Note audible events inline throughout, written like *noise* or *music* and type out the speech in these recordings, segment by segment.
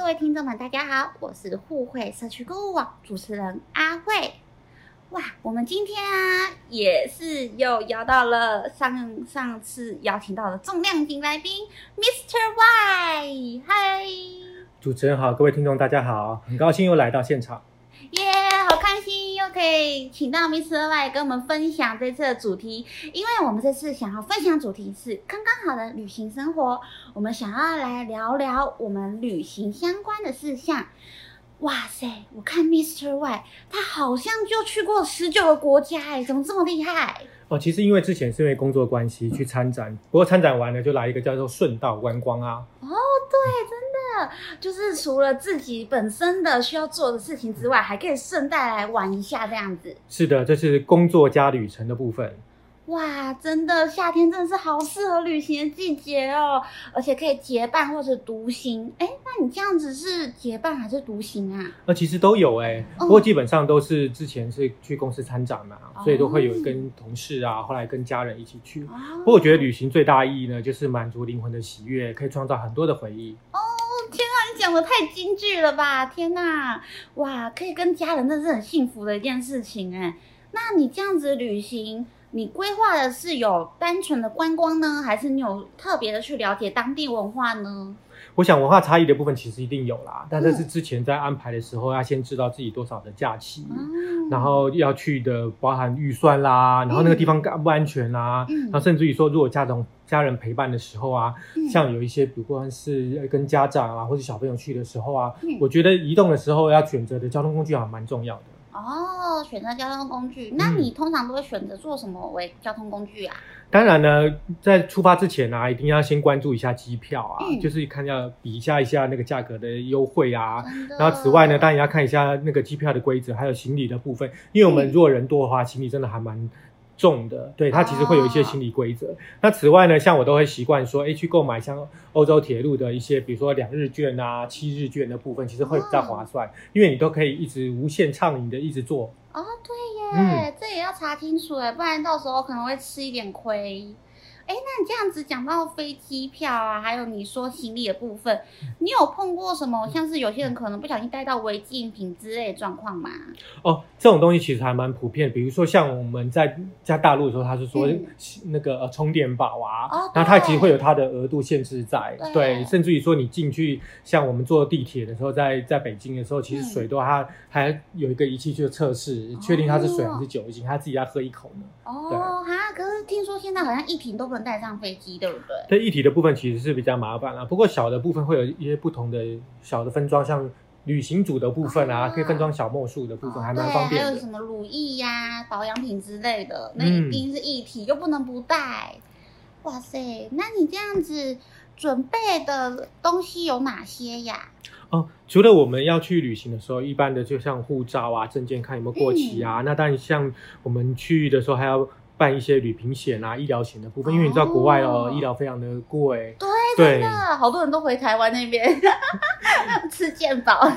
各位听众们，大家好，我是互惠社区购物网主持人阿慧。哇，我们今天啊，也是又邀到了上上次邀请到的重量级来宾 Mr. Y，嗨，主持人好，各位听众大家好，很高兴又来到现场。耶可以请到 Mr. Y 跟我们分享这次的主题，因为我们这次想要分享主题是刚刚好的旅行生活，我们想要来聊聊我们旅行相关的事项。哇塞，我看 Mr. Y 他好像就去过十九个国家哎，怎么这么厉害？哦，其实因为之前是因为工作关系去参展，不过参展完了就来一个叫做顺道观光啊。哦，对，真的就是除了自己本身的需要做的事情之外，还可以顺带来玩一下这样子。是的，这是工作加旅程的部分。哇，真的夏天真的是好适合旅行的季节哦，而且可以结伴或者独行。哎，那你这样子是结伴还是独行啊？呃，其实都有哎，不过基本上都是之前是去公司参展嘛，所以都会有跟同事啊，后来跟家人一起去。不过我觉得旅行最大意义呢，就是满足灵魂的喜悦，可以创造很多的回忆。哦，天啊，你讲的太精致了吧！天哪，哇，可以跟家人，那是很幸福的一件事情哎。那你这样子旅行？你规划的是有单纯的观光呢，还是你有特别的去了解当地文化呢？我想文化差异的部分其实一定有啦，但这是之前在安排的时候要先知道自己多少的假期，然后要去的包含预算啦，然后那个地方安不安全啦，然后甚至于说如果家长家人陪伴的时候啊，像有一些不管是跟家长啊或者小朋友去的时候啊，我觉得移动的时候要选择的交通工具还蛮重要的。哦，选择交通工具，那你通常都会选择做什么为交通工具啊？当然呢，在出发之前呢，一定要先关注一下机票啊，就是看要比一下一下那个价格的优惠啊。然后此外呢，当然要看一下那个机票的规则，还有行李的部分，因为我们如果人多的话，行李真的还蛮。重的，对它其实会有一些心理规则。那此外呢，像我都会习惯说，哎，去购买像欧洲铁路的一些，比如说两日券啊、七日券的部分，其实会比较划算，因为你都可以一直无限畅饮的一直做。哦，对耶，这也要查清楚哎，不然到时候可能会吃一点亏。哎，那你这样子讲到飞机票啊，还有你说行李的部分，你有碰过什么像是有些人可能不小心带到违禁品之类的状况吗？哦，这种东西其实还蛮普遍，比如说像我们在在大陆的时候，他是说那个呃充电宝啊，那它其实会有它的额度限制在，对，甚至于说你进去，像我们坐地铁的时候，在在北京的时候，其实水都它还有一个仪器去测试，确定它是水还是酒精，他自己要喝一口呢。哦，哈，可是听说现在好像一瓶都不能。带上飞机对不对？对，一体的部分其实是比较麻烦啦。不过小的部分会有一些不同的小的分装，像旅行组的部分啊，可以分装小墨数的部分，还蛮方便还有什么乳液呀、保养品之类的，那一定是一体，又不能不带。哇塞，那你这样子准备的东西有哪些呀？哦，除了我们要去旅行的时候，一般的就像护照啊、证件看有没有过期啊。那当然，像我们去的时候还要。办一些旅行险啊、医疗险的部分，因为你知道国外哦，医疗非常的贵。对，真的，好多人都回台湾那边 *laughs* 吃健保。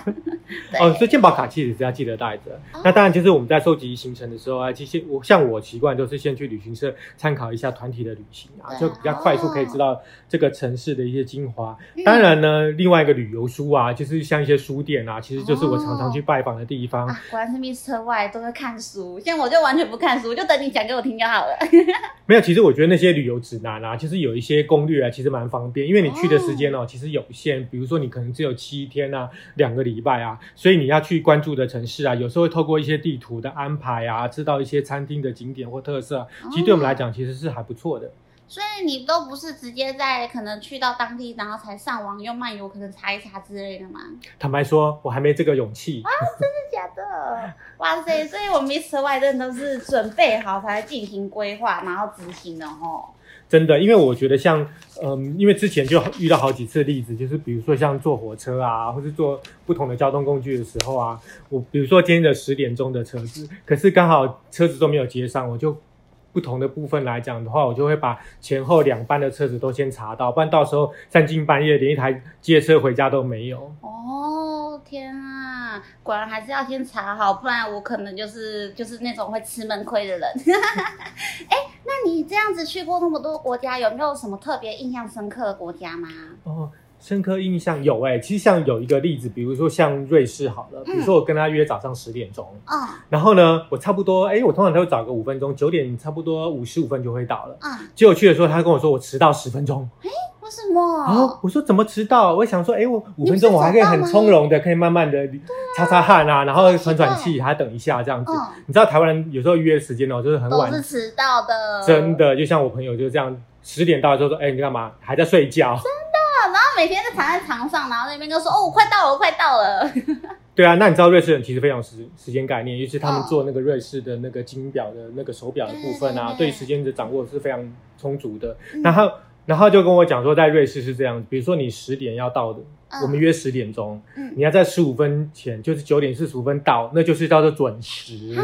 哦，所以健保卡其实是要记得带着。那当然就是我们在收集行程的时候啊，其实我像我习惯都是先去旅行社参考一下团体的旅行啊，就比较快速可以知道这个城市的一些精华。当然呢，另外一个旅游书啊，就是像一些书店啊，其实就是我常常去拜访的地方。果然是 Mr. Y 都在看书，像我就完全不看书，就等你讲给我听就好了。*laughs* 没有，其实我觉得那些旅游指南啊，就是有一些攻略啊，其实蛮方便，因为你去的时间哦，其实有限，比如说你可能只有七天啊，两个礼拜啊。所以你要去关注的城市啊，有时候会透过一些地图的安排啊，知道一些餐厅的景点或特色，其实对我们来讲其实是还不错的。所以你都不是直接在可能去到当地，然后才上网用漫游可能查一查之类的吗？坦白说，我还没这个勇气啊！真的假的？*laughs* 哇塞！所以我们 Mr. 外任都是准备好才进行规划，然后执行的哦。真的，因为我觉得像，嗯，因为之前就遇到好几次例子，就是比如说像坐火车啊，或是坐不同的交通工具的时候啊，我比如说今天的十点钟的车子，可是刚好车子都没有接上，我就不同的部分来讲的话，我就会把前后两班的车子都先查到，不然到时候三更半夜连一台接车回家都没有。哦，天啊，果然还是要先查好，不然我可能就是就是那种会吃闷亏的人。*laughs* 哎。你这样子去过那么多国家，有没有什么特别印象深刻的国家吗？哦，深刻印象有哎、其实像有一个例子，比如说像瑞士好了，比如说我跟他约早上十点钟，嗯然后呢，我差不多哎、我通常都会早个五分钟，九点差不多五十五分就会到了。嗯，结果去的时候，他跟我说我迟到十分钟，为什么？然后我说怎么迟到？我想说，哎、我五分钟我还可以很从容的，可以慢慢的擦擦汗啊，然后喘喘气，还等一下这样子。嗯，你知道台湾人有时候约时间哦，就是很晚都，是迟到的，真。的，就像我朋友就这样，十点到之后说，哎、你干嘛？还在睡觉？然后每天就躺在床上，然后那边就说：“哦，我快到了，我快到了。*laughs* 对啊，那你知道瑞士人其实非常有时时间概念，尤其是他们嗯做那个瑞士的那个金表的那个手表的部分啊，对时间的掌握是非常充足的。嗯然后，然后就跟我讲说，在瑞士是这样，比如说你十点要到的，嗯。我们约十点钟，嗯。你要在十五分前，就是九点四十五分到，那就是叫做准时。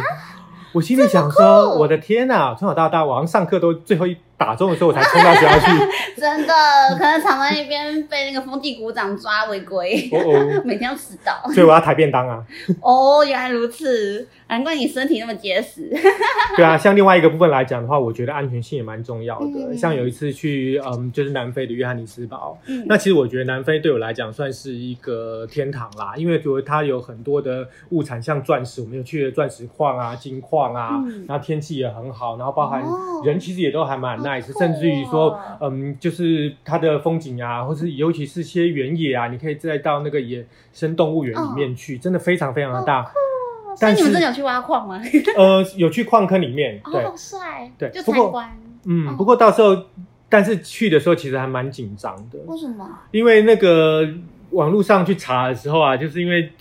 我心里想说，我的天呐，从小到大，我好像上课都最后一打中的时候我才冲到学校去。*laughs* ”真的，可能躺在那边被那个风纪股长抓违规，哦哦，*laughs* 每天要迟到。所以我要抬便当啊。哦，原来如此，难怪你身体那么结实。*laughs* 对啊，像另外一个部分来讲的话，我觉得安全性也蛮重要的。嗯像有一次去，嗯，就是南非的约翰尼斯堡，嗯那其实我觉得南非对我来讲算是一个天堂啦，因为觉得它有很多的物产，像钻石，我们有去的钻石矿啊、金矿啊，嗯然后天气也很好，然后包含哦人其实也都还蛮甚至于说，嗯，就是它的风景啊，或是尤其是些原野啊，你可以再到那个野生动物园里面去，真的非常非常的大。但是你们真的有去挖矿吗？呃，有去矿坑里面，*laughs* 对，哦，好帅，就对不观。嗯，哦不过到时候，但是去的时候其实还蛮紧张的，为什么？因为那个网络上去查的时候啊，就是因为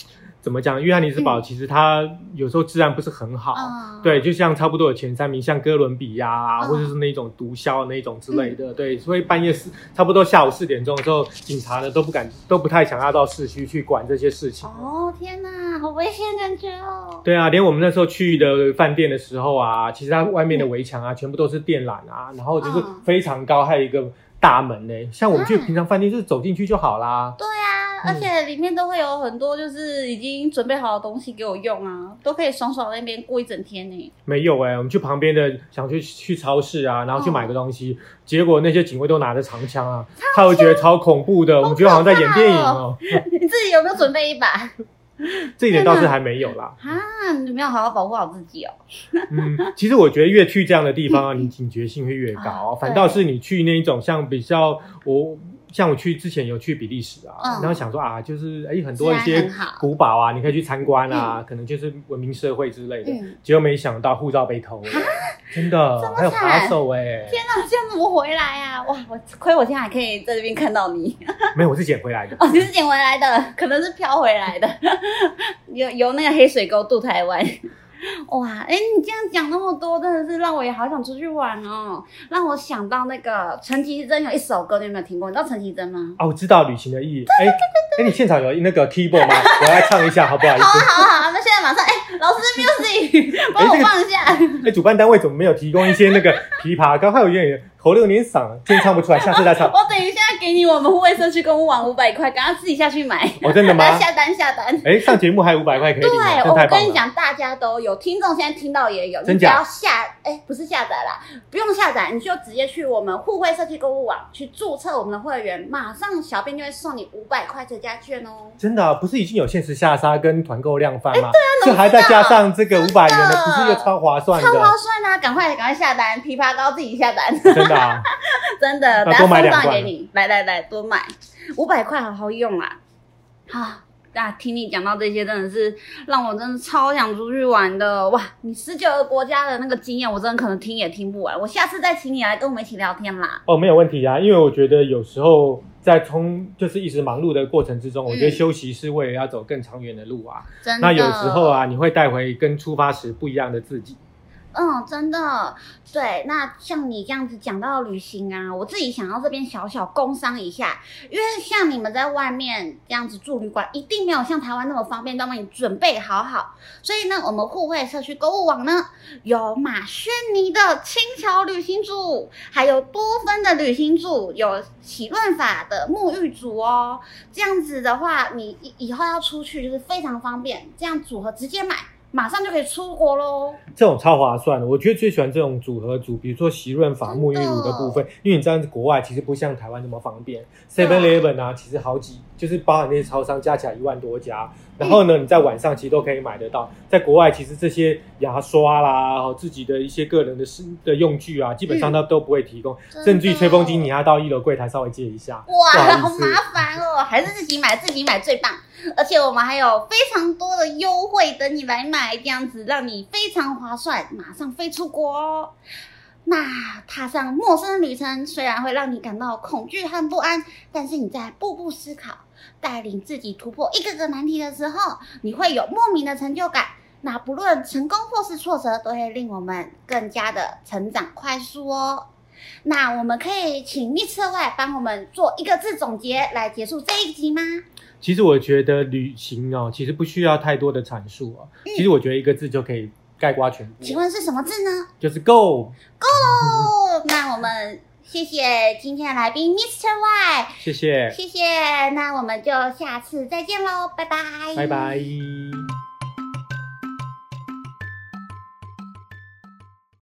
怎么讲，约翰尼斯堡嗯其实它有时候治安不是很好，嗯对，就像差不多有前三名，像哥伦比亚啊，嗯或者是那种毒枭那种之类的，对，所以半夜四差不多下午四点钟的时候，警察呢都不敢，都不太想要到市区去管这些事情。哦，天哪，好危险感觉哦。对啊，连我们那时候去的饭店的时候啊，其实它外面的围墙啊，全部都是电缆啊，然后就是嗯非常高，还有一个大门呢。像我们去啊平常饭店，就是走进去就好啦。对啊，嗯而且里面都会有很多就是已经准备好的东西给我用啊，都可以爽爽在那边过一整天呢。没有哎、我们去旁边的想去去超市啊，然后去买个东西，结果那些警卫都拿着长枪啊，他会觉得超恐怖的，我们觉得好像在演电影哦、你自己有没有准备一把？这一点倒是还没有啦。啊，你没有好好保护好自己哦。嗯，其实我觉得越去这样的地方啊，*laughs* 你警觉性会越高啊，反倒是你去那一种像比较我。像我去之前有去比利时啊，嗯然后想说啊，就是哎很多一些古堡啊，你可以去参观啊，可能就是文明社会之类的。嗯，结果没想到护照被偷了，真的还有扒惨手哎、天哪，这样怎么回来啊？哇，我亏我现在还可以在这边看到你。*laughs* 没有，我是捡回来的。哦，你是捡回来的，可能是飘回来的，*laughs* 由由那个黑水沟渡台湾。*laughs* 哇，哎、你这样讲那么多，真的是让我也好想出去玩哦，让我想到那个陈绮贞有一首歌，你有没有听过？你知道陈绮贞吗？啊，我知道旅行的意义。哎哎，你现场有那个 keyboard 吗？我来唱一下，好不好意 *laughs* 好啊，思？好啊，好啊，那现在马上，哎、老师 *laughs* music，帮我放一下。哎，主办单位怎么没有提供一些那个琵琶？刚才有点喉咙有点嗓，今天唱不出来，下次再唱。*laughs* 我等一下给你我们护卫社区公务网五百块，赶快自己下去买。哦，真的吗来？*laughs* 下单下单。哎，上节目还有五百块可以对我。跟你讲，大家都有，听众现在听到也有，真假你只要下，哎，不是下载啦，不用下载，你就直接去我们互惠社区购物网去注册我们的会员，马上小编就会送你五百块折价券哦。真的啊、不是已经有限时下杀跟团购量贩吗？对啊就还再加上这个五百元的，不是一个超划算超划？算啊！赶快赶快下单，枇杷膏自己下单，真的啊，*laughs* 真的，那等下送多买两罐上给你。来来来，多买五百块，好好用啊！好，那听你讲到这些，真的是让我真的超想出去玩的哇！你十九个国家的那个经验，我真的可能听也听不完。我下次再请你来跟我们一起聊天啦。哦，没有问题啊，因为我觉得有时候在冲就是一直忙碌的过程之中，我觉得嗯休息是为了要走更长远的路啊。真的，那有时候，啊，你会带回跟出发时不一样的自己。嗯，真的，对。那像你这样子讲到旅行啊，我自己想要这边小小工商一下，因为像你们在外面这样子住旅馆，一定没有像台湾那么方便，都帮你准备好好。所以呢，我们互惠社区购物网呢，有马轩尼的轻巧旅行组，还有多芬的旅行组，有喜润法的沐浴组哦。这样子的话，你以以后要出去就是非常方便，这样组合直接买。马上就可以出国喽。这种超划算的，我觉得最喜欢这种组合组，比如说洗润发、沐浴乳的部分，因为你知道国外其实不像台湾那么方便，Seven Eleven 啊，其实好几就是包含那些超商加起来一万多家，然后呢，你在晚上其实都可以买得到。在国外，其实这些牙刷啦，自己的一些个人的私的用具啊，基本上它都不会提供，甚至于吹风机，你要到一楼柜台稍微借一下。哇，好麻烦哦，还是自己买，自己买最棒。而且我们还有非常多的优惠等你来买，这样子让你非常划算，马上飞出国。那踏上陌生旅程，虽然会让你感到恐惧和不安，但是你在步步思考，带领自己突破一个个难题的时候，你会有莫名的成就感。那不论成功或是挫折，都会令我们更加的成长快速哦。那我们可以请 Mr. Y 帮我们做一个字总结来结束这一集吗？其实我觉得旅行哦，其实不需要太多的阐述啊。其实我觉得一个字就可以概括全部。请问是什么字呢？就是 Go。Go。*laughs* 那我们谢谢今天的来宾 Mr. Y。谢谢。谢谢。那我们就下次再见喽，拜拜。拜拜。